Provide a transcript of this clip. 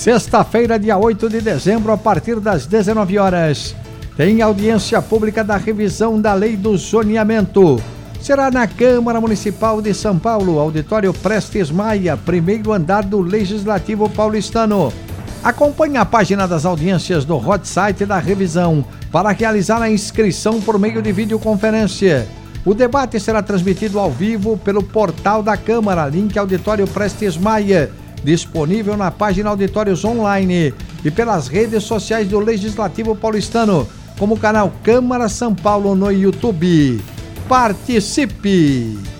Sexta-feira, dia 8 de dezembro, a partir das 19 horas, tem audiência pública da revisão da Lei do Zoneamento. Será na Câmara Municipal de São Paulo, auditório Prestes Maia, primeiro andar do Legislativo Paulistano. Acompanhe a página das audiências do hot site da revisão para realizar a inscrição por meio de videoconferência. O debate será transmitido ao vivo pelo portal da Câmara, link Auditório Prestes Maia disponível na página Auditórios Online e pelas redes sociais do Legislativo Paulistano, como o canal Câmara São Paulo no YouTube. Participe!